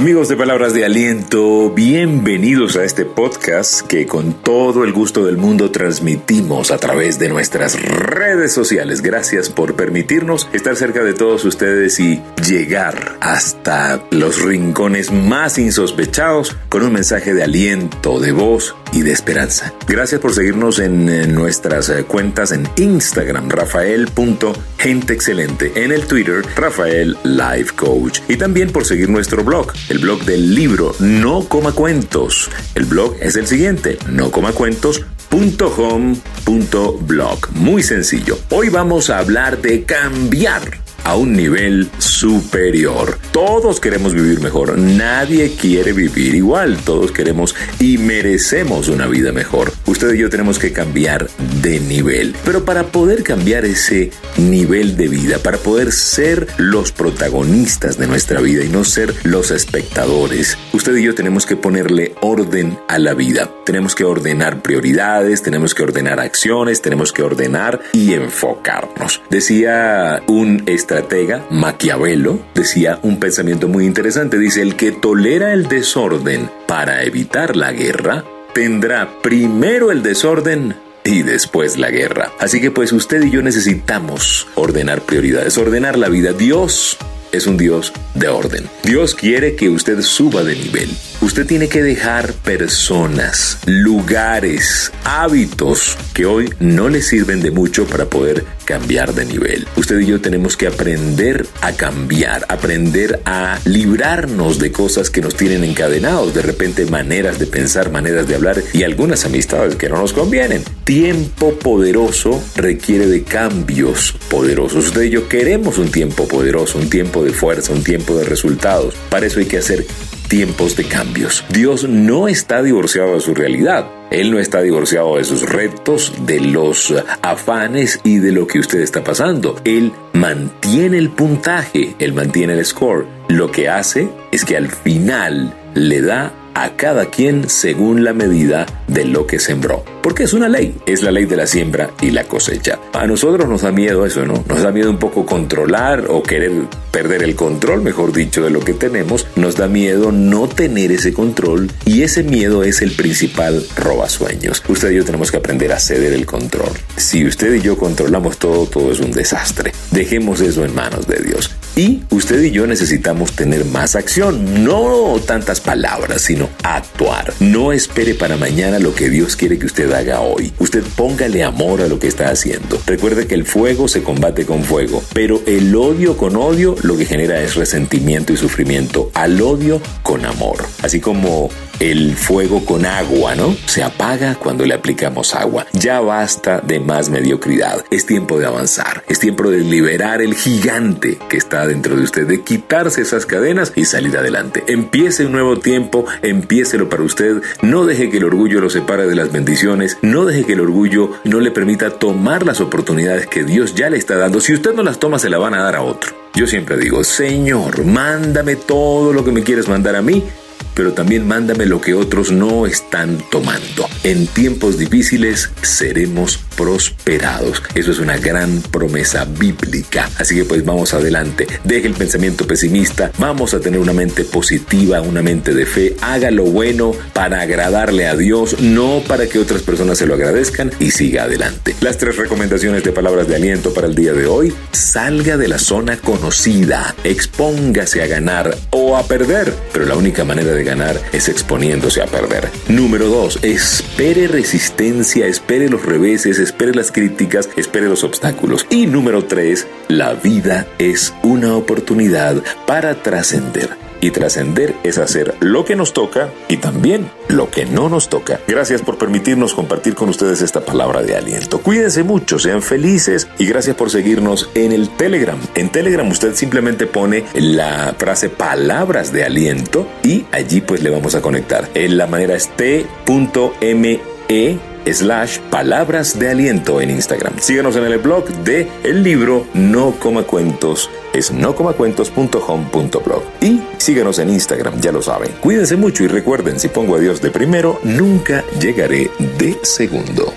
Amigos de Palabras de Aliento, bienvenidos a este podcast que con todo el gusto del mundo transmitimos a través de nuestras redes sociales. Gracias por permitirnos estar cerca de todos ustedes y llegar hasta los rincones más insospechados con un mensaje de aliento, de voz y de esperanza. Gracias por seguirnos en, nuestras eh, cuentas en Instagram, rafael.genteexcelente, en el Twitter, Rafael Life Coach y también por seguir nuestro blog el blog del libro No Coma Cuentos. El blog es el siguiente, no coma blog Muy sencillo. Hoy vamos a hablar de cambiar a un nivel superior. Todos queremos vivir mejor, nadie quiere vivir igual, todos queremos y merecemos una vida mejor. Usted y yo tenemos que cambiar de nivel, pero para poder cambiar ese nivel de vida, para poder ser los protagonistas de nuestra vida y no ser los espectadores, usted y yo tenemos que ponerle orden a la vida. Tenemos que ordenar prioridades, tenemos que ordenar acciones, tenemos que ordenar y enfocarnos. Decía un estratega, Maquiavelo, decía un pensamiento muy interesante. Dice, el que tolera el desorden para evitar la guerra, tendrá primero el desorden y después la guerra. Así que pues usted y yo necesitamos ordenar prioridades, ordenar la vida. Dios es un Dios de orden. Dios quiere que usted suba de nivel. Usted tiene que dejar personas, lugares, hábitos que hoy no le sirven de mucho para poder cambiar de nivel. Usted y yo tenemos que aprender a cambiar, aprender a librarnos de cosas que nos tienen encadenados, de repente maneras de pensar, maneras de hablar y algunas amistades que no nos convienen. Tiempo poderoso requiere de cambios poderosos. Usted y yo queremos un tiempo poderoso, un tiempo de fuerza, un tiempo de resultados. Para eso hay que hacer tiempos de cambios. Dios no está divorciado de su realidad. Él no está divorciado de sus retos, de los afanes y de lo que usted está pasando. Él mantiene el puntaje, él mantiene el score. Lo que hace es que al final le da a cada quien según la medida de lo que sembró. Porque es una ley, es la ley de la siembra y la cosecha. A nosotros nos da miedo eso, ¿no? Nos da miedo un poco controlar o querer perder el control, mejor dicho, de lo que tenemos. Nos da miedo no tener ese control y ese miedo es el principal robasueños. Usted y yo tenemos que aprender a ceder el control. Si usted y yo controlamos todo, todo es un desastre. Dejemos eso en manos de Dios. Y usted y yo necesitamos tener más acción, no tantas palabras, sino actuar. No espere para mañana lo que Dios quiere que usted haga hoy. Usted póngale amor a lo que está haciendo. Recuerde que el fuego se combate con fuego, pero el odio con odio lo que genera es resentimiento y sufrimiento. Al odio con amor. Así como el fuego con agua, ¿no? Se apaga cuando le aplicamos agua. Ya basta de más mediocridad. Es tiempo de avanzar. Es tiempo de liberar el gigante que está dentro de usted, de quitarse esas cadenas y salir adelante. Empiece un nuevo tiempo, empiécelo para usted. No deje que el orgullo lo separe de las bendiciones. No deje que el orgullo no le permita tomar las oportunidades que Dios ya le está dando. Si usted no las toma, se la van a dar a otro. Yo siempre digo, Señor, mándame todo lo que me quieres mandar a mí pero también mándame lo que otros no están tomando. En tiempos difíciles seremos prosperados. Eso es una gran promesa bíblica. Así que pues vamos adelante. Deje el pensamiento pesimista. Vamos a tener una mente positiva, una mente de fe. Haga lo bueno para agradarle a Dios, no para que otras personas se lo agradezcan y siga adelante. Las tres recomendaciones de palabras de aliento para el día de hoy. Salga de la zona conocida. Expóngase a ganar o a perder. Pero la única manera de ganar es exponiéndose a perder. Número 2. Espere resistencia, espere los reveses, espere las críticas, espere los obstáculos. Y número 3. La vida es una oportunidad para trascender y trascender es hacer lo que nos toca y también lo que no nos toca. Gracias por permitirnos compartir con ustedes esta palabra de aliento. Cuídense mucho, sean felices y gracias por seguirnos en el Telegram. En Telegram usted simplemente pone la frase palabras de aliento y allí pues le vamos a conectar. En la manera es t.me slash palabras de aliento en Instagram. Síganos en el blog de el libro No Coma Cuentos, es nocomacuentos.home.blog. Y síganos en Instagram, ya lo saben. Cuídense mucho y recuerden, si pongo a Dios de primero, nunca llegaré de segundo.